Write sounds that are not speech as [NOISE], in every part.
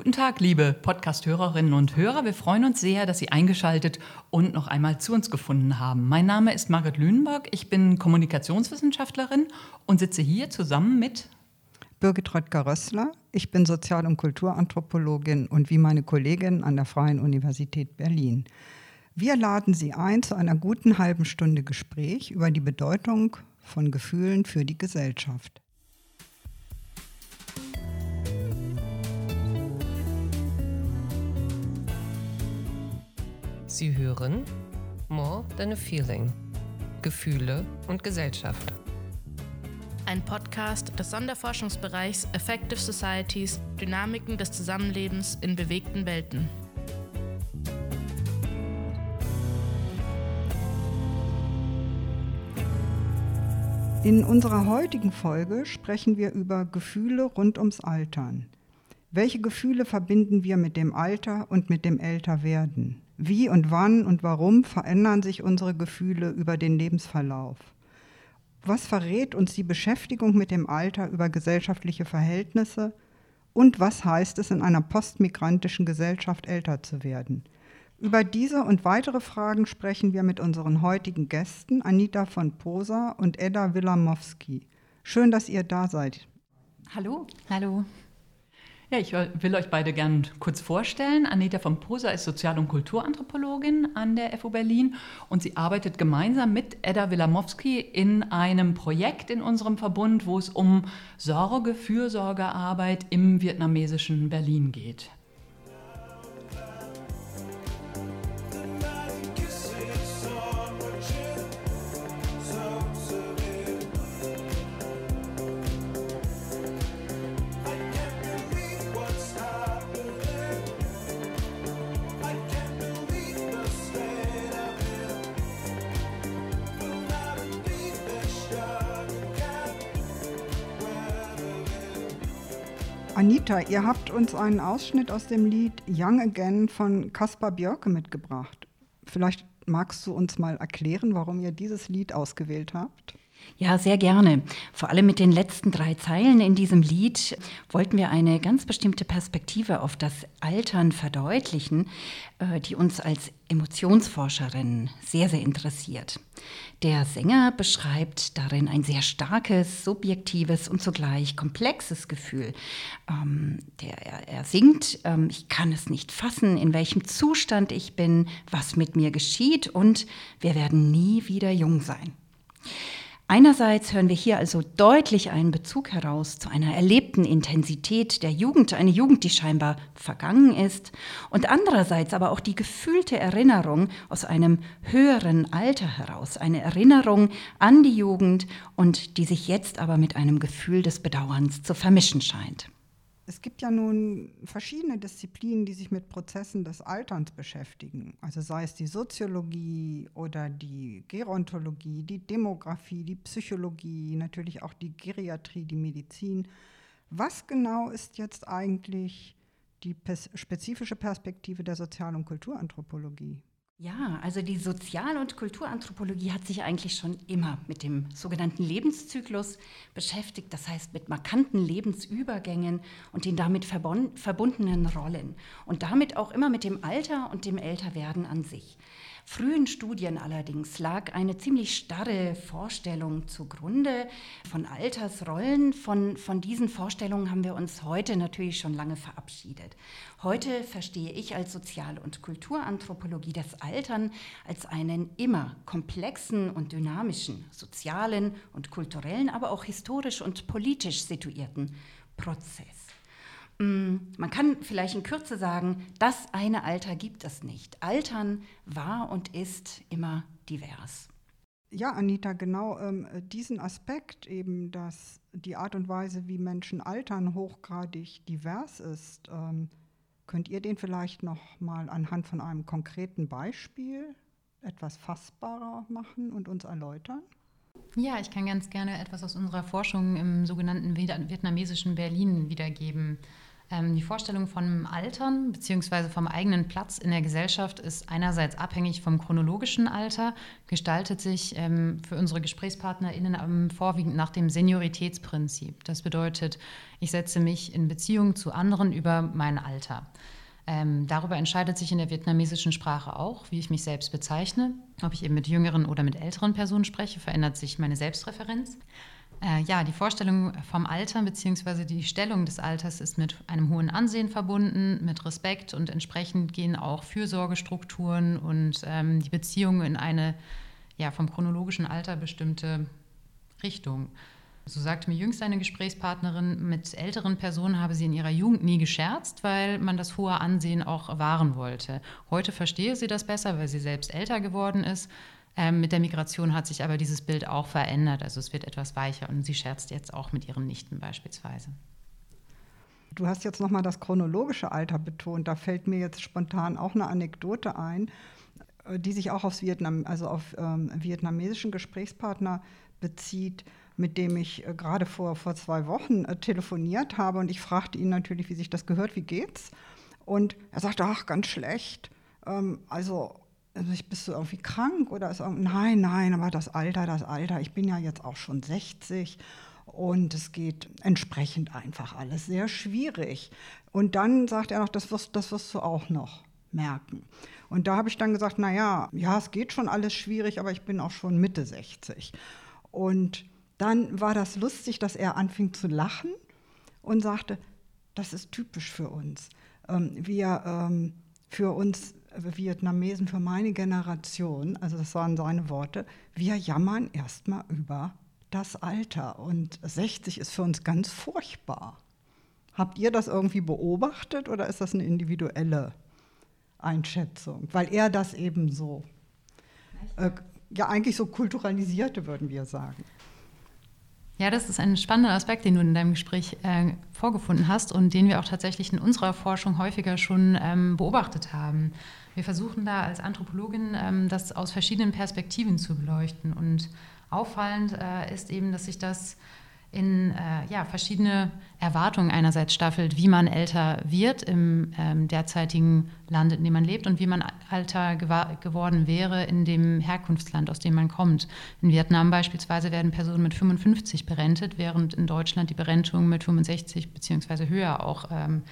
Guten Tag, liebe Podcast-Hörerinnen und Hörer. Wir freuen uns sehr, dass Sie eingeschaltet und noch einmal zu uns gefunden haben. Mein Name ist Margret Lüneburg. Ich bin Kommunikationswissenschaftlerin und sitze hier zusammen mit Birgit Röttger-Rössler. Ich bin Sozial- und Kulturanthropologin und wie meine Kollegin an der Freien Universität Berlin. Wir laden Sie ein zu einer guten halben Stunde Gespräch über die Bedeutung von Gefühlen für die Gesellschaft. Sie hören More Than a Feeling. Gefühle und Gesellschaft. Ein Podcast des Sonderforschungsbereichs Effective Societies, Dynamiken des Zusammenlebens in bewegten Welten. In unserer heutigen Folge sprechen wir über Gefühle rund ums Altern. Welche Gefühle verbinden wir mit dem Alter und mit dem Älterwerden? Wie und wann und warum verändern sich unsere Gefühle über den Lebensverlauf? Was verrät uns die Beschäftigung mit dem Alter über gesellschaftliche Verhältnisse? Und was heißt es, in einer postmigrantischen Gesellschaft älter zu werden? Über diese und weitere Fragen sprechen wir mit unseren heutigen Gästen, Anita von Posa und Edda Wilamowski. Schön, dass ihr da seid. Hallo. Hallo. Ja, ich will euch beide gern kurz vorstellen. Anita von Posa ist Sozial- und Kulturanthropologin an der FU Berlin und sie arbeitet gemeinsam mit Edda Wilamowski in einem Projekt in unserem Verbund, wo es um Sorge, Fürsorgearbeit im vietnamesischen Berlin geht. Anita, ihr habt uns einen Ausschnitt aus dem Lied Young Again von Kaspar Björke mitgebracht. Vielleicht magst du uns mal erklären, warum ihr dieses Lied ausgewählt habt? Ja, sehr gerne. Vor allem mit den letzten drei Zeilen in diesem Lied wollten wir eine ganz bestimmte Perspektive auf das Altern verdeutlichen, äh, die uns als Emotionsforscherin sehr, sehr interessiert. Der Sänger beschreibt darin ein sehr starkes, subjektives und zugleich komplexes Gefühl. Ähm, der, er, er singt, ähm, ich kann es nicht fassen, in welchem Zustand ich bin, was mit mir geschieht und wir werden nie wieder jung sein. Einerseits hören wir hier also deutlich einen Bezug heraus zu einer erlebten Intensität der Jugend, eine Jugend, die scheinbar vergangen ist, und andererseits aber auch die gefühlte Erinnerung aus einem höheren Alter heraus, eine Erinnerung an die Jugend und die sich jetzt aber mit einem Gefühl des Bedauerns zu vermischen scheint. Es gibt ja nun verschiedene Disziplinen, die sich mit Prozessen des Alterns beschäftigen. Also sei es die Soziologie oder die Gerontologie, die Demografie, die Psychologie, natürlich auch die Geriatrie, die Medizin. Was genau ist jetzt eigentlich die spezifische Perspektive der Sozial- und Kulturanthropologie? Ja, also die Sozial- und Kulturanthropologie hat sich eigentlich schon immer mit dem sogenannten Lebenszyklus beschäftigt, das heißt mit markanten Lebensübergängen und den damit verbundenen Rollen und damit auch immer mit dem Alter und dem Älterwerden an sich. Frühen Studien allerdings lag eine ziemlich starre Vorstellung zugrunde von Altersrollen. Von, von diesen Vorstellungen haben wir uns heute natürlich schon lange verabschiedet. Heute verstehe ich als Sozial- und Kulturanthropologie das Altern als einen immer komplexen und dynamischen sozialen und kulturellen, aber auch historisch und politisch situierten Prozess. Mm, man kann vielleicht in Kürze sagen, das eine Alter gibt es nicht. Altern war und ist immer divers. Ja, Anita, genau ähm, diesen Aspekt eben, dass die Art und Weise, wie Menschen altern, hochgradig divers ist, ähm, könnt ihr den vielleicht noch mal anhand von einem konkreten Beispiel etwas fassbarer machen und uns erläutern? Ja, ich kann ganz gerne etwas aus unserer Forschung im sogenannten vietnamesischen Berlin wiedergeben. Ähm, die Vorstellung vom Altern bzw. vom eigenen Platz in der Gesellschaft ist einerseits abhängig vom chronologischen Alter, gestaltet sich ähm, für unsere GesprächspartnerInnen vorwiegend nach dem Senioritätsprinzip. Das bedeutet, ich setze mich in Beziehung zu anderen über mein Alter. Ähm, darüber entscheidet sich in der vietnamesischen Sprache auch, wie ich mich selbst bezeichne. Ob ich eben mit jüngeren oder mit älteren Personen spreche, verändert sich meine Selbstreferenz. Äh, ja, die Vorstellung vom Alter bzw. die Stellung des Alters ist mit einem hohen Ansehen verbunden, mit Respekt und entsprechend gehen auch Fürsorgestrukturen und ähm, die Beziehungen in eine ja, vom chronologischen Alter bestimmte Richtung. So sagte mir jüngst eine Gesprächspartnerin, mit älteren Personen habe sie in ihrer Jugend nie gescherzt, weil man das hohe Ansehen auch wahren wollte. Heute verstehe sie das besser, weil sie selbst älter geworden ist ähm, mit der Migration hat sich aber dieses Bild auch verändert. Also es wird etwas weicher und sie scherzt jetzt auch mit ihren Nichten beispielsweise. Du hast jetzt nochmal das chronologische Alter betont. Da fällt mir jetzt spontan auch eine Anekdote ein, äh, die sich auch aufs Vietnam, also auf ähm, vietnamesischen Gesprächspartner bezieht, mit dem ich äh, gerade vor, vor zwei Wochen äh, telefoniert habe. Und ich fragte ihn natürlich, wie sich das gehört, wie geht's? Und er sagte, ach, ganz schlecht. Ähm, also also ich, bist du irgendwie krank oder ist nein, nein, aber das Alter, das Alter, ich bin ja jetzt auch schon 60 und es geht entsprechend einfach alles sehr schwierig. Und dann sagt er noch, das wirst, das wirst du auch noch merken. Und da habe ich dann gesagt, naja, ja, es geht schon alles schwierig, aber ich bin auch schon Mitte 60. Und dann war das lustig, dass er anfing zu lachen und sagte, das ist typisch für uns. Ähm, wir, ähm, für uns Vietnamesen für meine Generation, also das waren seine Worte, wir jammern erstmal über das Alter und 60 ist für uns ganz furchtbar. Habt ihr das irgendwie beobachtet oder ist das eine individuelle Einschätzung? Weil er das eben so, äh, ja eigentlich so kulturalisierte, würden wir sagen. Ja, das ist ein spannender Aspekt, den du in deinem Gespräch äh, vorgefunden hast und den wir auch tatsächlich in unserer Forschung häufiger schon ähm, beobachtet haben. Wir versuchen da als Anthropologin ähm, das aus verschiedenen Perspektiven zu beleuchten. Und auffallend äh, ist eben, dass sich das in äh, ja, verschiedene Erwartungen einerseits staffelt, wie man älter wird im ähm, derzeitigen Land, in dem man lebt und wie man älter geworden wäre in dem Herkunftsland, aus dem man kommt. In Vietnam beispielsweise werden Personen mit 55 berentet, während in Deutschland die Berentung mit 65 bzw. höher auch ähm,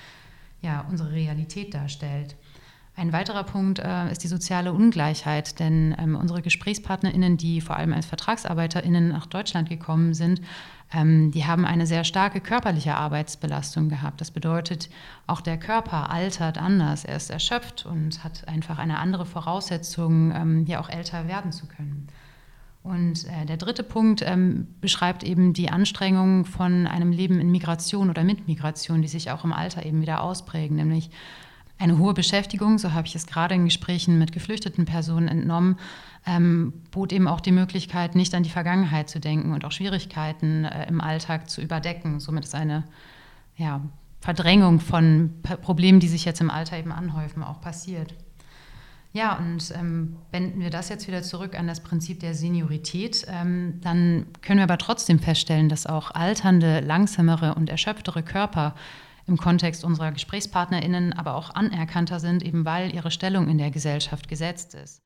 ja, unsere Realität darstellt. Ein weiterer Punkt äh, ist die soziale Ungleichheit, denn ähm, unsere GesprächspartnerInnen, die vor allem als VertragsarbeiterInnen nach Deutschland gekommen sind, ähm, die haben eine sehr starke körperliche Arbeitsbelastung gehabt. Das bedeutet, auch der Körper altert anders. Er ist erschöpft und hat einfach eine andere Voraussetzung, ähm, hier auch älter werden zu können. Und äh, der dritte Punkt ähm, beschreibt eben die Anstrengungen von einem Leben in Migration oder mit Migration, die sich auch im Alter eben wieder ausprägen, nämlich eine hohe Beschäftigung, so habe ich es gerade in Gesprächen mit geflüchteten Personen entnommen, ähm, bot eben auch die Möglichkeit, nicht an die Vergangenheit zu denken und auch Schwierigkeiten äh, im Alltag zu überdecken. Somit ist eine ja, Verdrängung von Problemen, die sich jetzt im Alter eben anhäufen, auch passiert. Ja, und ähm, wenden wir das jetzt wieder zurück an das Prinzip der Seniorität, ähm, dann können wir aber trotzdem feststellen, dass auch alternde, langsamere und erschöpftere Körper im Kontext unserer GesprächspartnerInnen aber auch anerkannter sind, eben weil ihre Stellung in der Gesellschaft gesetzt ist.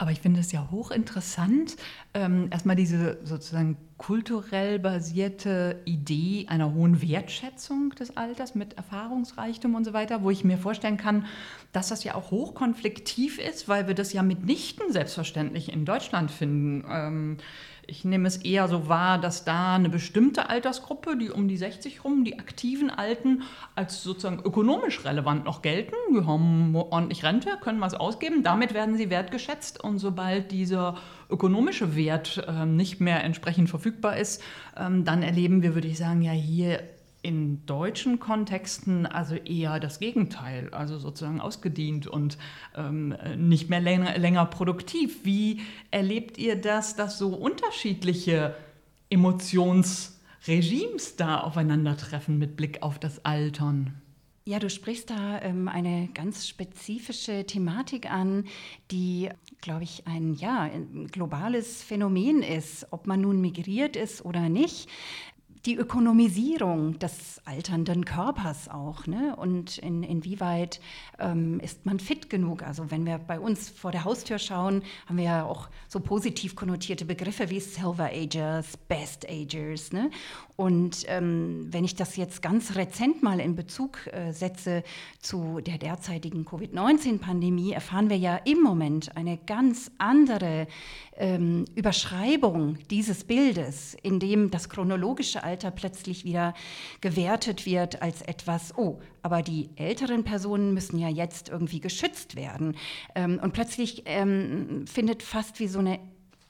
Aber ich finde es ja hochinteressant, ähm, erstmal diese sozusagen kulturell basierte Idee einer hohen Wertschätzung des Alters mit Erfahrungsreichtum und so weiter, wo ich mir vorstellen kann, dass das ja auch hochkonfliktiv ist, weil wir das ja mitnichten selbstverständlich in Deutschland finden. Ähm, ich nehme es eher so wahr, dass da eine bestimmte Altersgruppe, die um die 60 rum, die aktiven Alten, als sozusagen ökonomisch relevant noch gelten. Die haben ordentlich Rente, können was ausgeben, damit werden sie wertgeschätzt. Und sobald dieser ökonomische Wert äh, nicht mehr entsprechend verfügbar ist, ähm, dann erleben wir, würde ich sagen, ja hier in deutschen Kontexten also eher das Gegenteil, also sozusagen ausgedient und ähm, nicht mehr länger, länger produktiv. Wie erlebt ihr das, dass so unterschiedliche Emotionsregimes da aufeinandertreffen mit Blick auf das Altern? Ja, du sprichst da ähm, eine ganz spezifische Thematik an, die, glaube ich, ein, ja, ein globales Phänomen ist, ob man nun migriert ist oder nicht die Ökonomisierung des alternden Körpers auch. Ne? Und in, inwieweit ähm, ist man fit genug? Also wenn wir bei uns vor der Haustür schauen, haben wir ja auch so positiv konnotierte Begriffe wie Silver Agers, Best Agers. Ne? Und ähm, wenn ich das jetzt ganz rezent mal in Bezug äh, setze zu der derzeitigen Covid-19-Pandemie, erfahren wir ja im Moment eine ganz andere ähm, Überschreibung dieses Bildes, in dem das chronologische Alter plötzlich wieder gewertet wird als etwas, oh, aber die älteren Personen müssen ja jetzt irgendwie geschützt werden. Ähm, und plötzlich ähm, findet fast wie so eine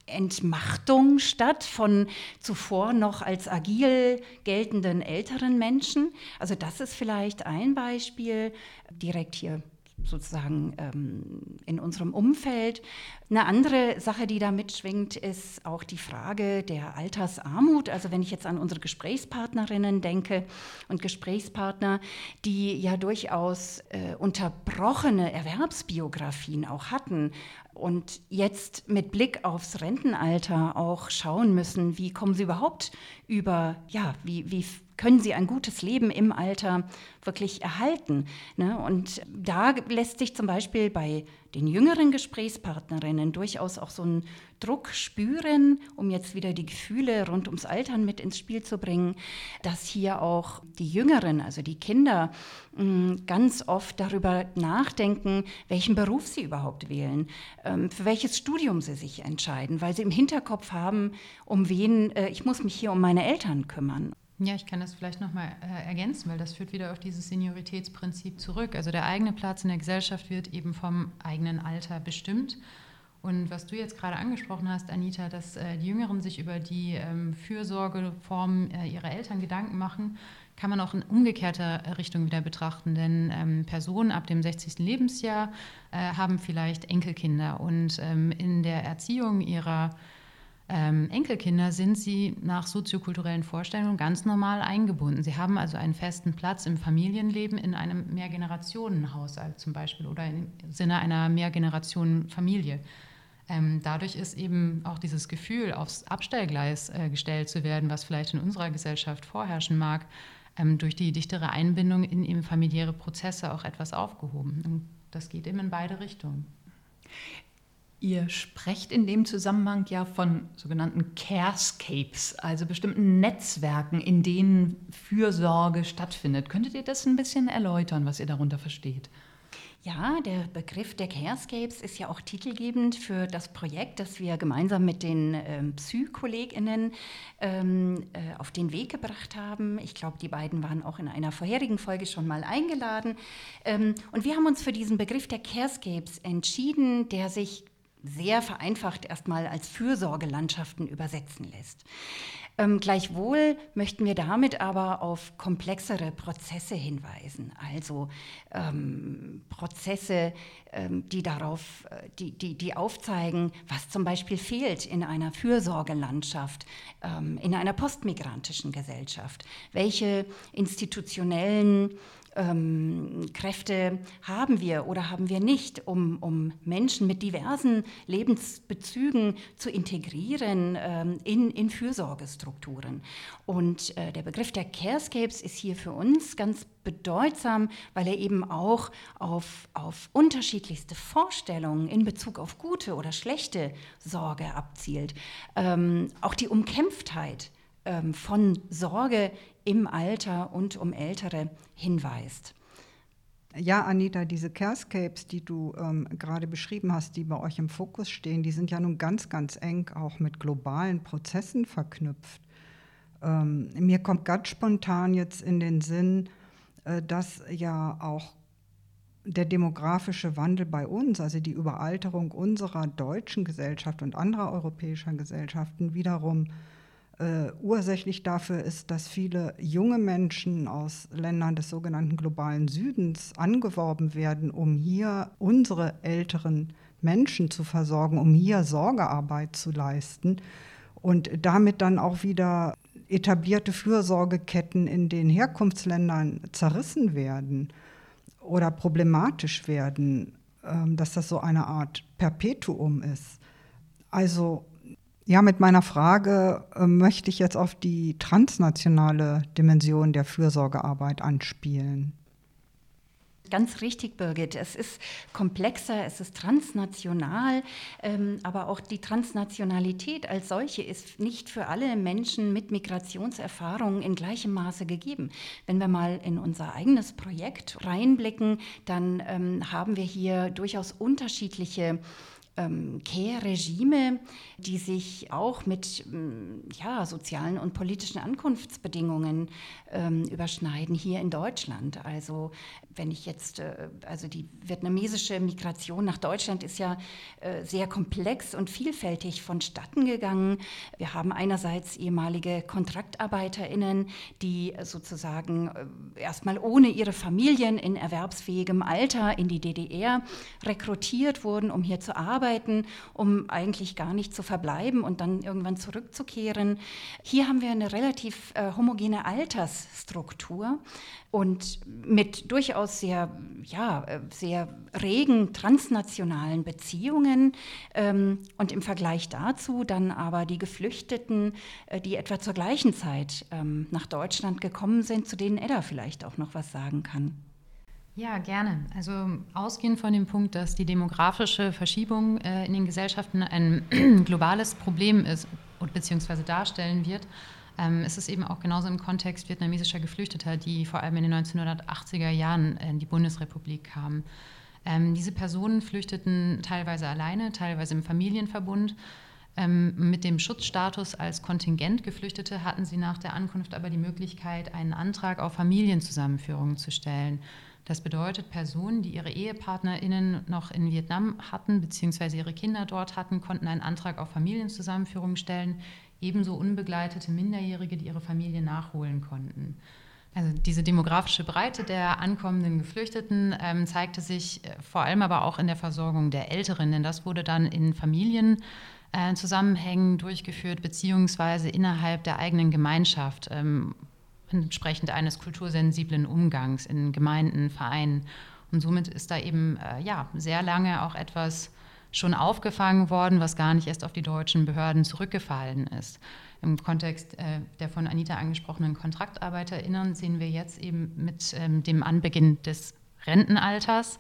Entmachtung statt von zuvor noch als agil geltenden älteren Menschen. Also das ist vielleicht ein Beispiel direkt hier sozusagen ähm, in unserem Umfeld. Eine andere Sache, die da mitschwingt, ist auch die Frage der Altersarmut. Also wenn ich jetzt an unsere Gesprächspartnerinnen denke und Gesprächspartner, die ja durchaus äh, unterbrochene Erwerbsbiografien auch hatten und jetzt mit Blick aufs Rentenalter auch schauen müssen, wie kommen sie überhaupt über, ja, wie, wie können sie ein gutes Leben im Alter wirklich erhalten. Ne? Und da lässt sich zum Beispiel bei den jüngeren Gesprächspartnerinnen durchaus auch so ein Druck spüren, um jetzt wieder die Gefühle rund ums Altern mit ins Spiel zu bringen, dass hier auch die Jüngeren, also die Kinder, mm, ganz oft darüber nachdenken, welchen Beruf sie überhaupt wählen, ähm, für welches Studium sie sich entscheiden, weil sie im Hinterkopf haben, um wen, äh, ich muss mich hier um meine Eltern kümmern. Ja, ich kann das vielleicht nochmal äh, ergänzen, weil das führt wieder auf dieses Senioritätsprinzip zurück. Also der eigene Platz in der Gesellschaft wird eben vom eigenen Alter bestimmt. Und was du jetzt gerade angesprochen hast, Anita, dass äh, die Jüngeren sich über die ähm, Fürsorgeform äh, ihrer Eltern Gedanken machen, kann man auch in umgekehrter Richtung wieder betrachten. Denn ähm, Personen ab dem 60. Lebensjahr äh, haben vielleicht Enkelkinder und ähm, in der Erziehung ihrer ähm, Enkelkinder sind sie nach soziokulturellen Vorstellungen ganz normal eingebunden. Sie haben also einen festen Platz im Familienleben in einem Mehrgenerationenhaushalt zum Beispiel oder im Sinne einer Mehrgenerationenfamilie. Ähm, dadurch ist eben auch dieses Gefühl, aufs Abstellgleis äh, gestellt zu werden, was vielleicht in unserer Gesellschaft vorherrschen mag, ähm, durch die dichtere Einbindung in eben familiäre Prozesse auch etwas aufgehoben. Und das geht eben in beide Richtungen. Ihr sprecht in dem Zusammenhang ja von sogenannten Carescapes, also bestimmten Netzwerken, in denen Fürsorge stattfindet. Könntet ihr das ein bisschen erläutern, was ihr darunter versteht? Ja, der Begriff der Carescapes ist ja auch titelgebend für das Projekt, das wir gemeinsam mit den ähm, Psy-KollegInnen ähm, äh, auf den Weg gebracht haben. Ich glaube, die beiden waren auch in einer vorherigen Folge schon mal eingeladen. Ähm, und wir haben uns für diesen Begriff der Carescapes entschieden, der sich sehr vereinfacht erstmal als Fürsorgelandschaften übersetzen lässt. Ähm, gleichwohl möchten wir damit aber auf komplexere Prozesse hinweisen, also ähm, Prozesse, ähm, die darauf, äh, die, die, die aufzeigen, was zum Beispiel fehlt in einer Fürsorgelandschaft, ähm, in einer postmigrantischen Gesellschaft, welche institutionellen ähm, Kräfte haben wir oder haben wir nicht, um, um Menschen mit diversen Lebensbezügen zu integrieren ähm, in, in Fürsorgestrukturen. Und äh, der Begriff der Carescapes ist hier für uns ganz bedeutsam, weil er eben auch auf, auf unterschiedlichste Vorstellungen in Bezug auf gute oder schlechte Sorge abzielt. Ähm, auch die Umkämpftheit ähm, von Sorge im Alter und um Ältere hinweist. Ja, Anita, diese Carescapes, die du ähm, gerade beschrieben hast, die bei euch im Fokus stehen, die sind ja nun ganz, ganz eng auch mit globalen Prozessen verknüpft. Ähm, mir kommt ganz spontan jetzt in den Sinn, äh, dass ja auch der demografische Wandel bei uns, also die Überalterung unserer deutschen Gesellschaft und anderer europäischer Gesellschaften wiederum äh, ursächlich dafür ist, dass viele junge Menschen aus Ländern des sogenannten globalen Südens angeworben werden, um hier unsere älteren Menschen zu versorgen, um hier Sorgearbeit zu leisten und damit dann auch wieder etablierte Fürsorgeketten in den Herkunftsländern zerrissen werden oder problematisch werden, ähm, dass das so eine Art Perpetuum ist. Also Ja, mit meiner Frage äh, möchte ich jetzt auf die transnationale Dimension der Fürsorgearbeit anspielen. Ganz richtig, Birgit. Es ist komplexer, es ist transnational, ähm, aber auch die Transnationalität als solche ist nicht für alle Menschen mit Migrationserfahrungen in gleichem Maße gegeben. Wenn wir mal in unser eigenes Projekt reinblicken, dann ähm, haben wir hier durchaus unterschiedliche ähm, Care-Regime, die sich auch mit ähm, ja, sozialen und politischen Ankunftsbedingungen ähm, überschneiden hier in Deutschland. Also wenn ich jetzt, äh, also die vietnamesische Migration nach Deutschland ist ja äh, sehr komplex und vielfältig vonstatten gegangen. Wir haben einerseits ehemalige KontraktarbeiterInnen, die sozusagen äh, erstmal ohne ihre Familien in erwerbsfähigem Alter in die DDR rekrutiert wurden, um hier zu arbeiten arbeiten, um eigentlich gar nicht zu verbleiben und dann irgendwann zurückzukehren. Hier haben wir eine relativ äh, homogene Altersstruktur und mit durchaus sehr, ja, äh, sehr regen transnationalen Beziehungen. Ähm, und im Vergleich dazu dann aber die Geflüchteten, äh, die etwa zur gleichen Zeit ähm, nach Deutschland gekommen sind, zu denen Edda vielleicht auch noch was sagen kann. Ja, gerne. Also ausgehend von dem Punkt, dass die demografische Verschiebung äh, in den Gesellschaften ein [CLEARS THROAT] globales Problem ist beziehungsweise darstellen wird, ähm, ist es eben auch genauso im Kontext vietnamesischer Geflüchteter, die vor allem in den 1980er Jahren in die Bundesrepublik kamen. Ähm, diese Personen flüchteten teilweise alleine, teilweise im Familienverbund. Ähm, mit dem Schutzstatus als Kontingent Geflüchtete hatten sie nach der Ankunft aber die Möglichkeit, einen Antrag auf Familienzusammenführung zu stellen. Das bedeutet, Personen, die ihre EhepartnerInnen noch in Vietnam hatten, beziehungsweise ihre Kinder dort hatten, konnten einen Antrag auf Familienzusammenführung stellen, ebenso unbegleitete Minderjährige, die ihre Familie nachholen konnten. Also diese demografische Breite der ankommenden Geflüchteten ähm, zeigte sich äh, vor allem aber auch in der Versorgung der Älteren, denn das wurde dann in Familienzusammenhängen äh, durchgeführt, beziehungsweise innerhalb der eigenen Gemeinschaft. Ähm, entsprechend eines kultursensiblen Umgangs in Gemeinden, Vereinen. Und somit ist da eben äh, ja, sehr lange auch etwas schon aufgefangen worden, was gar nicht erst auf die deutschen Behörden zurückgefallen ist. Im Kontext äh, der von Anita angesprochenen KontraktarbeiterInnen sehen wir jetzt eben mit ähm, dem Anbeginn des Rentenalters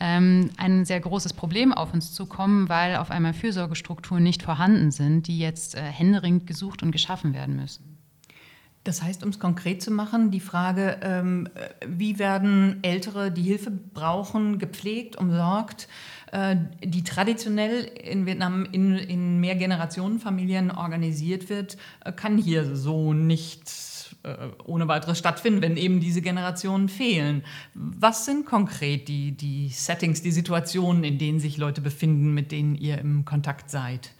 ähm, ein sehr großes Problem auf uns zukommen, weil auf einmal Fürsorgestrukturen nicht vorhanden sind, die jetzt äh, händeringend gesucht und geschaffen werden müssen. Das heißt, um es konkret zu machen, die Frage, ähm, wie werden Ältere, die Hilfe brauchen, gepflegt, umsorgt, äh, die traditionell in Vietnam in, in Mehrgenerationenfamilien organisiert wird, äh, kann hier so nicht äh, ohne weiteres stattfinden, wenn eben diese Generationen fehlen. Was sind konkret die, die Settings, die Situationen, in denen sich Leute befinden, mit denen ihr im Kontakt seid?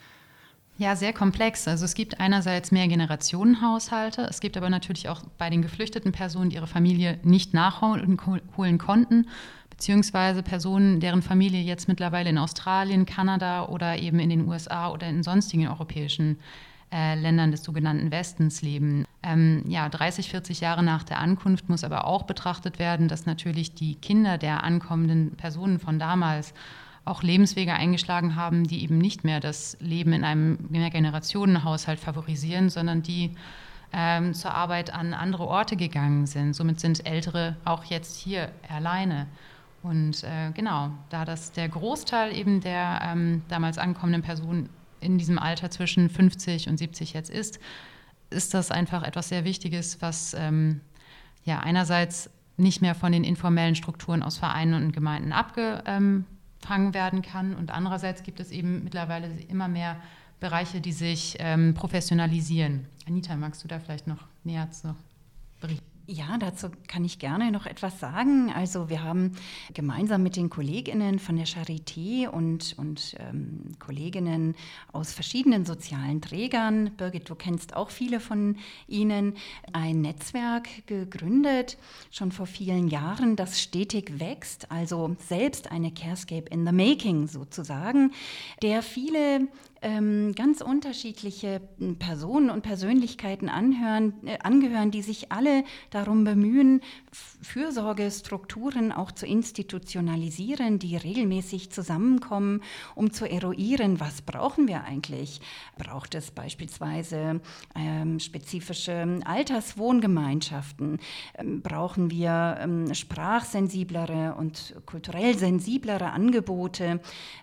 Ja, sehr komplex. Also es gibt einerseits mehr Generationenhaushalte, es gibt aber natürlich auch bei den geflüchteten Personen, die ihre Familie nicht nachholen konnten, beziehungsweise Personen, deren Familie jetzt mittlerweile in Australien, Kanada oder eben in den USA oder in sonstigen europäischen äh, Ländern des sogenannten Westens leben. Ähm, ja, 30, 40 Jahre nach der Ankunft muss aber auch betrachtet werden, dass natürlich die Kinder der ankommenden Personen von damals auch Lebenswege eingeschlagen haben, die eben nicht mehr das Leben in einem Mehrgenerationenhaushalt favorisieren, sondern die ähm, zur Arbeit an andere Orte gegangen sind. Somit sind Ältere auch jetzt hier alleine. Und äh, genau, da das der Großteil eben der ähm, damals ankommenden Personen in diesem Alter zwischen 50 und 70 jetzt ist, ist das einfach etwas sehr Wichtiges, was ähm, ja einerseits nicht mehr von den informellen Strukturen aus Vereinen und Gemeinden abge, ähm, gefangen werden kann. Und andererseits gibt es eben mittlerweile immer mehr Bereiche, die sich ähm, professionalisieren. Anita, magst du da vielleicht noch näher zu berichten? Ja, dazu kann ich gerne noch etwas sagen. Also wir haben gemeinsam mit den Kolleginnen von der Charité und, und ähm, Kolleginnen aus verschiedenen sozialen Trägern, Birgit, du kennst auch viele von ihnen, ein Netzwerk gegründet, schon vor vielen Jahren, das stetig wächst, also selbst eine Carescape in the Making sozusagen, der viele ähm, ganz unterschiedliche hm, Personen und Persönlichkeiten anhören, äh, angehören, die sich alle darum bemühen, Fürsorgestrukturen auch zu institutionalisieren, die regelmäßig zusammenkommen, um zu eruieren, was brauchen wir eigentlich? Braucht es beispielsweise ähm, spezifische Alterswohngemeinschaften? Ähm, brauchen wir ähm, sprachsensiblere und kulturell sensiblere Angebote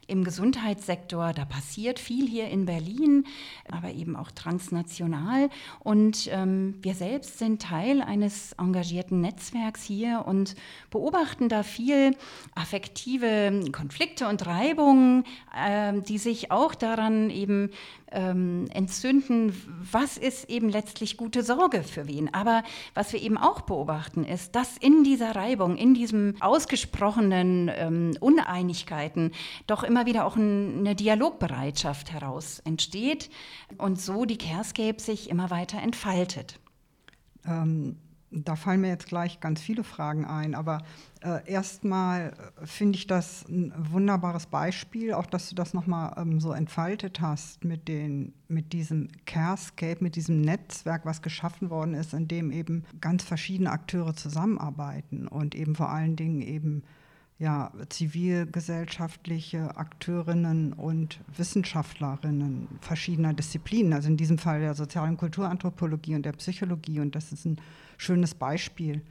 im Gesundheitssektor? Da passiert viel hier in Berlin, aber eben auch transnational. Und ähm, wir selbst sind Teil eines engagierten Netzwerks hier und beobachten da viel affektive Konflikte und Reibungen, äh, die sich auch daran eben ähm, entzünden, was ist eben letztlich gute Sorge für wen. Aber was wir eben auch beobachten, ist, dass in dieser Reibung, in diesem ausgesprochenen ähm, Uneinigkeiten doch immer wieder auch ein, eine Dialogbereitschaft heraus entsteht und so die Carescape sich immer weiter entfaltet. Ähm, da fallen mir jetzt gleich ganz viele Fragen ein, aber äh, erstmal äh, finde ich das ein wunderbares Beispiel, auch dass du das nochmal ähm, so entfaltet hast mit, den, mit diesem Carescape, mit diesem Netzwerk, was geschaffen worden ist, in dem eben ganz verschiedene Akteure zusammenarbeiten und eben vor allen Dingen eben ja, zivilgesellschaftliche Akteurinnen und Wissenschaftlerinnen verschiedener Disziplinen, also in diesem Fall der sozialen Kulturanthropologie und der Psychologie. Und das ist ein schönes Beispiel,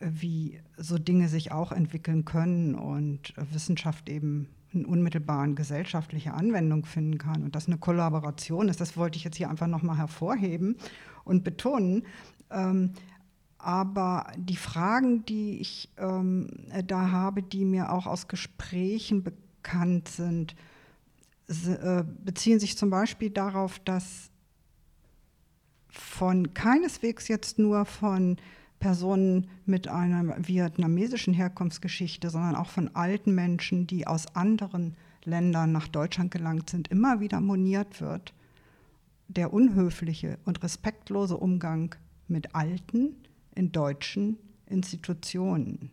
wie so Dinge sich auch entwickeln können und Wissenschaft eben in unmittelbaren gesellschaftliche Anwendung finden kann und das eine Kollaboration ist. Das wollte ich jetzt hier einfach nochmal hervorheben und betonen. Ähm, aber die Fragen, die ich ähm, da habe, die mir auch aus Gesprächen bekannt sind, äh, beziehen sich zum Beispiel darauf, dass von keineswegs jetzt nur von Personen mit einer vietnamesischen Herkunftsgeschichte, sondern auch von alten Menschen, die aus anderen Ländern nach Deutschland gelangt sind, immer wieder moniert wird, der unhöfliche und respektlose Umgang mit Alten, in deutschen Institutionen.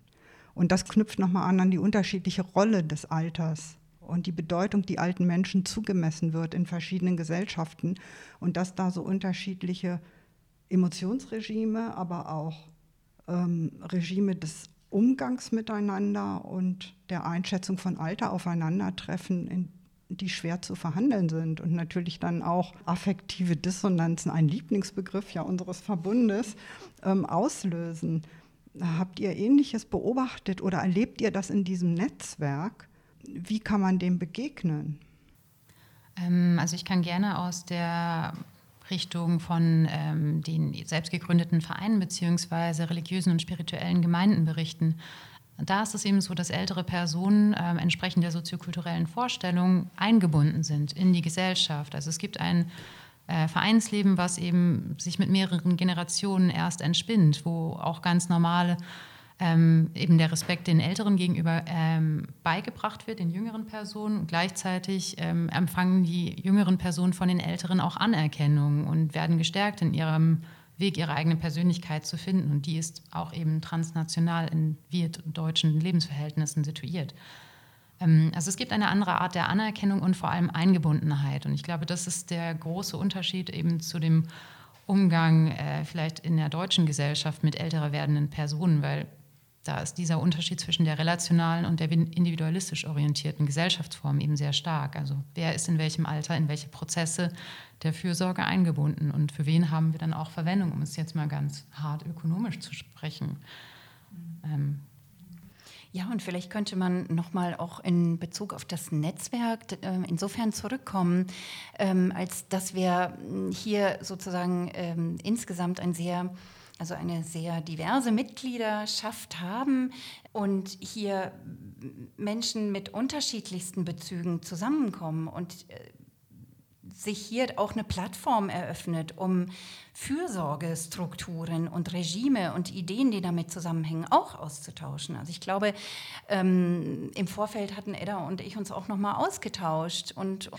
Und das knüpft nochmal an an die unterschiedliche Rolle des Alters und die Bedeutung, die alten Menschen zugemessen wird in verschiedenen Gesellschaften und dass da so unterschiedliche Emotionsregime, aber auch ähm, Regime des Umgangs miteinander und der Einschätzung von Alter aufeinandertreffen, in die schwer zu verhandeln sind und natürlich dann auch affektive Dissonanzen, ein Lieblingsbegriff ja unseres Verbundes, ähm, auslösen. Habt ihr Ähnliches beobachtet oder erlebt ihr das in diesem Netzwerk? Wie kann man dem begegnen? Ähm, also ich kann gerne aus der Richtung von ähm, den selbst gegründeten Vereinen beziehungsweise religiösen und spirituellen Gemeinden berichten. Da ist es eben so, dass ältere Personen äh, entsprechend der soziokulturellen Vorstellungen eingebunden sind in die Gesellschaft. Also es gibt ein äh, Vereinsleben, was eben sich mit mehreren Generationen erst entspinnt, wo auch ganz normale ähm, eben der Respekt den Älteren gegenüber ähm, beigebracht wird, den jüngeren Personen. Gleichzeitig ähm, empfangen die jüngeren Personen von den Älteren auch Anerkennung und werden gestärkt in ihrem Weg, ihre eigene Persönlichkeit zu finden. Und die ist auch eben transnational in deutschen Lebensverhältnissen situiert. Ähm, also es gibt eine andere Art der Anerkennung und vor allem Eingebundenheit. Und ich glaube, das ist der große Unterschied eben zu dem Umgang äh, vielleicht in der deutschen Gesellschaft mit älterer werdenden Personen, weil da ist dieser Unterschied zwischen der relationalen und der individualistisch orientierten Gesellschaftsform eben sehr stark. Also wer ist in welchem Alter, in welche Prozesse der Fürsorge eingebunden und für wen haben wir dann auch Verwendung, um es jetzt mal ganz hart ökonomisch zu sprechen. Ähm, ja, und vielleicht könnte man nochmal auch in Bezug auf das Netzwerk äh, insofern zurückkommen, ähm, als dass wir hier sozusagen ähm, insgesamt ein sehr also eine sehr diverse Mitgliederschaft haben und hier Menschen mit unterschiedlichsten Bezügen zusammenkommen. Und äh, sich hier auch eine Plattform eröffnet, um Fürsorgestrukturen und Regime und Ideen, die damit zusammenhängen, auch auszutauschen. Also ich glaube, ähm, im Vorfeld hatten Edda und ich uns auch nochmal ausgetauscht. Und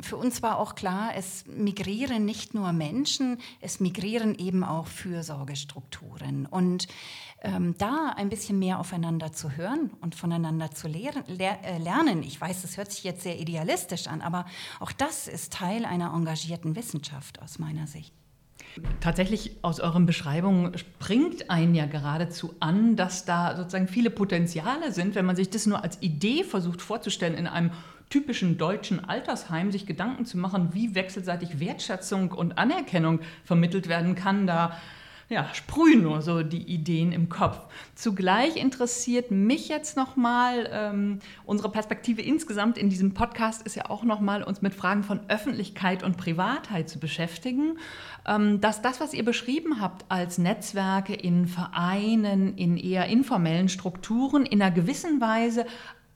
für uns war auch klar, es migrieren nicht nur Menschen, es migrieren eben auch Fürsorgestrukturen. Und ähm, da ein bisschen mehr aufeinander zu hören und voneinander zu lehren, ler äh, lernen. Ich weiß, das hört sich jetzt sehr idealistisch an, aber auch das ist Teil einer engagierten Wissenschaft aus meiner Sicht. Tatsächlich aus euren Beschreibungen springt einen ja geradezu an, dass da sozusagen viele Potenziale sind, wenn man sich das nur als Idee versucht vorzustellen, in einem typischen deutschen Altersheim sich Gedanken zu machen, wie wechselseitig Wertschätzung und Anerkennung vermittelt werden kann. Da ja, sprühen nur so die Ideen im Kopf. Zugleich interessiert mich jetzt nochmal, ähm, unsere Perspektive insgesamt in diesem Podcast ist ja auch nochmal, uns mit Fragen von Öffentlichkeit und Privatheit zu beschäftigen. Ähm, dass das, was ihr beschrieben habt als Netzwerke in Vereinen, in eher informellen Strukturen, in einer gewissen Weise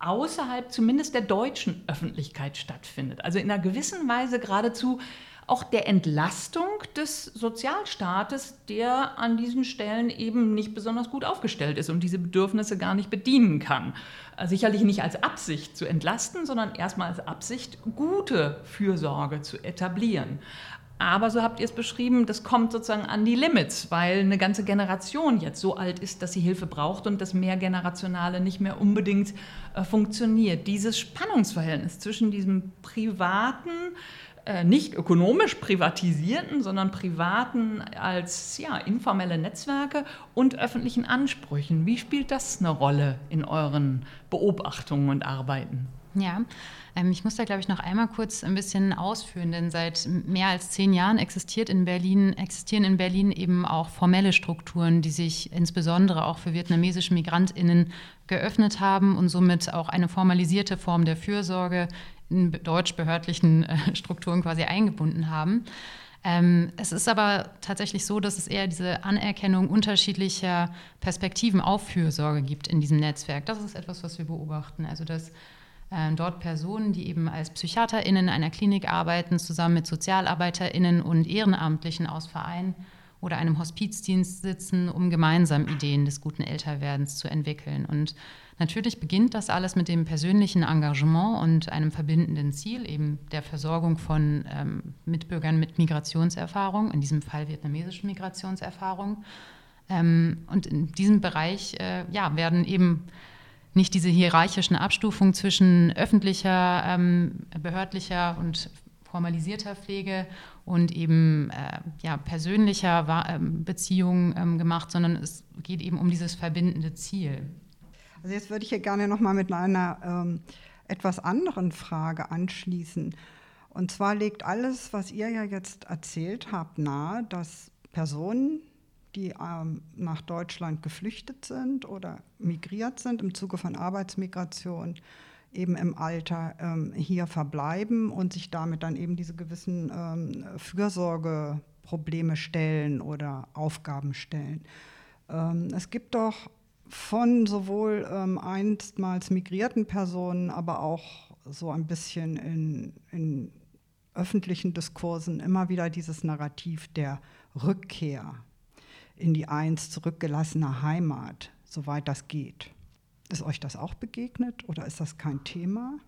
außerhalb zumindest der deutschen Öffentlichkeit stattfindet. Also in einer gewissen Weise geradezu auch der Entlastung des Sozialstaates, der an diesen Stellen eben nicht besonders gut aufgestellt ist und diese Bedürfnisse gar nicht bedienen kann. Äh, sicherlich nicht als Absicht zu entlasten, sondern erstmal als Absicht, gute Fürsorge zu etablieren. Aber so habt ihr es beschrieben, das kommt sozusagen an die Limits, weil eine ganze Generation jetzt so alt ist, dass sie Hilfe braucht und das Mehrgenerationale nicht mehr unbedingt äh, funktioniert. Dieses Spannungsverhältnis zwischen diesem privaten, nicht ökonomisch privatisierten, sondern privaten als ja, informelle Netzwerke und öffentlichen Ansprüchen. Wie spielt das eine Rolle in euren Beobachtungen und Arbeiten? Ja, ähm, ich muss da, glaube ich, noch einmal kurz ein bisschen ausführen, denn seit mehr als zehn Jahren existiert in Berlin, existieren in Berlin eben auch formelle Strukturen, die sich insbesondere auch für vietnamesische MigrantInnen geöffnet haben und somit auch eine formalisierte Form der Fürsorge in deutsch-behördlichen äh, Strukturen quasi eingebunden haben. Ähm, es ist aber tatsächlich so, dass es eher diese Anerkennung unterschiedlicher Perspektiven auf Fürsorge gibt in diesem Netzwerk. Das ist etwas, was wir beobachten. Also dass äh, dort Personen, die eben als PsychiaterInnen in einer Klinik arbeiten, zusammen mit SozialarbeiterInnen und Ehrenamtlichen aus Vereinen oder einem Hospizdienst sitzen, um gemeinsam Ideen des guten Älterwerdens zu entwickeln. Und Natürlich beginnt das alles mit dem persönlichen Engagement und einem verbindenden Ziel, eben der Versorgung von ähm, Mitbürgern mit Migrationserfahrung, in diesem Fall vietnamesischen Migrationserfahrung. Ähm, und in diesem Bereich äh, ja, werden eben nicht diese hierarchischen Abstufungen zwischen öffentlicher, ähm, behördlicher und formalisierter Pflege und eben äh, ja, persönlicher äh, Beziehungen ähm, gemacht, sondern es geht eben um dieses verbindende Ziel. Also jetzt würde ich hier gerne noch mal mit einer ähm, etwas anderen Frage anschließen. Und zwar legt alles, was ihr ja jetzt erzählt habt, nahe, dass Personen, die ähm, nach Deutschland geflüchtet sind oder migriert sind im Zuge von Arbeitsmigration, eben im Alter ähm, hier verbleiben und sich damit dann eben diese gewissen ähm, Fürsorgeprobleme stellen oder Aufgaben stellen. Ähm, es gibt doch von sowohl ähm, einstmals migrierten Personen, aber auch so ein bisschen in, in öffentlichen Diskursen immer wieder dieses Narrativ der Rückkehr in die einst zurückgelassene Heimat, soweit das geht. Ist euch das auch begegnet oder ist das kein Thema?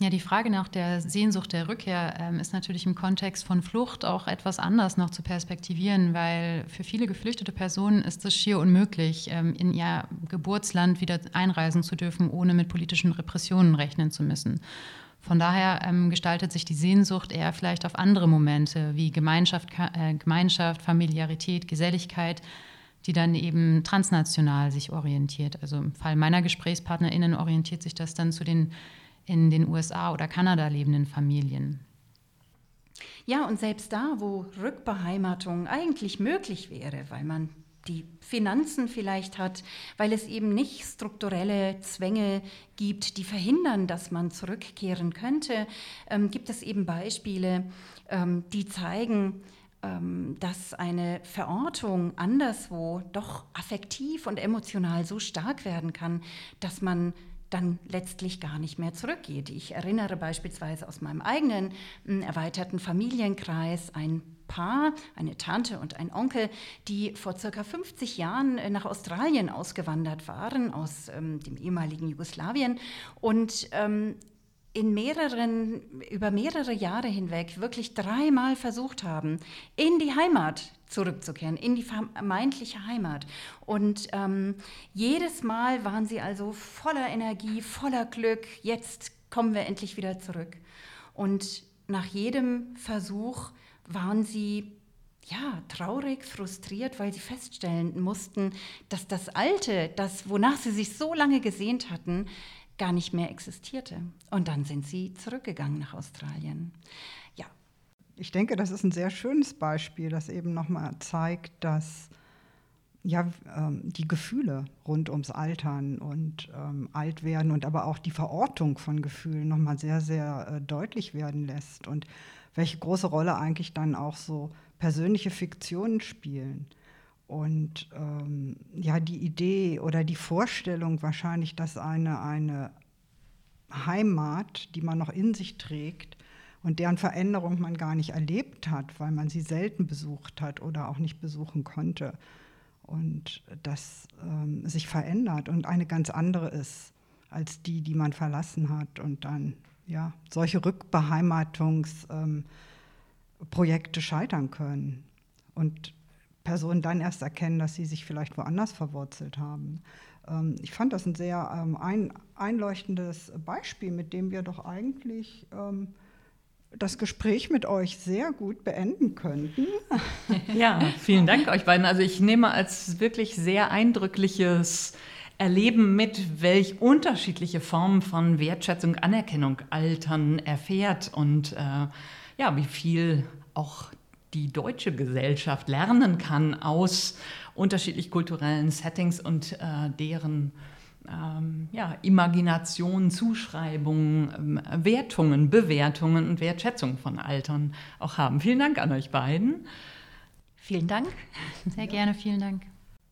Ja, die Frage nach der Sehnsucht der Rückkehr ähm, ist natürlich im Kontext von Flucht auch etwas anders noch zu perspektivieren, weil für viele geflüchtete Personen ist es schier unmöglich, ähm, in ihr Geburtsland wieder einreisen zu dürfen, ohne mit politischen Repressionen rechnen zu müssen. Von daher ähm, gestaltet sich die Sehnsucht eher vielleicht auf andere Momente wie Gemeinschaft, äh, Gemeinschaft, Familiarität, Geselligkeit, die dann eben transnational sich orientiert. Also im Fall meiner GesprächspartnerInnen orientiert sich das dann zu den in den USA oder Kanada lebenden Familien. Ja, und selbst da, wo Rückbeheimatung eigentlich möglich wäre, weil man die Finanzen vielleicht hat, weil es eben nicht strukturelle Zwänge gibt, die verhindern, dass man zurückkehren könnte, ähm, gibt es eben Beispiele, ähm, die zeigen, ähm, dass eine Verortung anderswo doch affektiv und emotional so stark werden kann, dass man dann letztlich gar nicht mehr zurückgeht. Ich erinnere beispielsweise aus meinem eigenen hm, erweiterten Familienkreis ein Paar, eine Tante und ein Onkel, die vor circa 50 Jahren äh, nach Australien ausgewandert waren, aus ähm, dem ehemaligen Jugoslawien und ähm, in mehreren, über mehrere Jahre hinweg wirklich dreimal versucht haben, in die Heimat zurückzukehren, in die vermeintliche Heimat. Und ähm, jedes Mal waren sie also voller Energie, voller Glück, jetzt kommen wir endlich wieder zurück. Und nach jedem Versuch waren sie ja, traurig, frustriert, weil sie feststellen mussten, dass das Alte, das, wonach sie sich so lange gesehnt hatten, gar nicht mehr existierte. Und dann sind sie zurückgegangen nach Australien. Ich denke, das ist ein sehr schönes Beispiel, das eben nochmal zeigt, dass ja, ähm, die Gefühle rund ums Altern und ähm, Altwerden und aber auch die Verortung von Gefühlen nochmal sehr, sehr äh, deutlich werden lässt und welche große Rolle eigentlich dann auch so persönliche Fiktionen spielen. Und ähm, ja, die Idee oder die Vorstellung wahrscheinlich, dass eine, eine Heimat, die man noch in sich trägt und deren Veränderung man gar nicht erlebt hat, weil man sie selten besucht hat oder auch nicht besuchen konnte. Und das ähm, sich verändert und eine ganz andere ist als die, die man verlassen hat. Und dann ja, solche Rückbeheimatungsprojekte ähm, scheitern können. Und Personen dann erst erkennen, dass sie sich vielleicht woanders verwurzelt haben. Ähm, ich fand das ein sehr ähm, ein, einleuchtendes Beispiel, mit dem wir doch eigentlich ähm, das Gespräch mit euch sehr gut beenden könnten. [LAUGHS] Ja, vielen Dank euch beiden. Also ich nehme als wirklich sehr eindrückliches Erleben mit, welch unterschiedliche Formen von Wertschätzung, Anerkennung Altern erfährt und äh, ja, wie viel auch die deutsche Gesellschaft lernen kann aus unterschiedlich kulturellen Settings und äh, deren ähm, ja, Imagination, Zuschreibungen, ähm, Wertungen, Bewertungen und Wertschätzung von Altern auch haben. Vielen Dank an euch beiden. Vielen Dank. Sehr gerne, vielen Dank.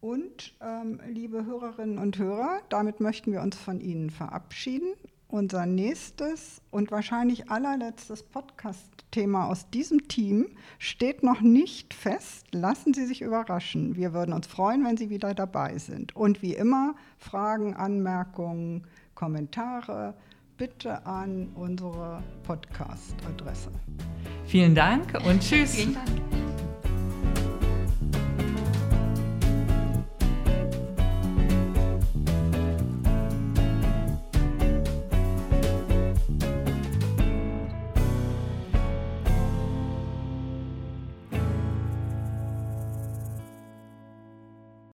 Und ähm, liebe Hörerinnen und Hörer, damit möchten wir uns von Ihnen verabschieden. Unser nächstes und wahrscheinlich allerletztes Podcast-Thema aus diesem Team steht noch nicht fest. Lassen Sie sich überraschen. Wir würden uns freuen, wenn Sie wieder dabei sind. Und wie immer, Fragen, Anmerkungen, Kommentare bitte an unsere Podcast-Adresse. Vielen Dank und tschüss. Vielen Dank.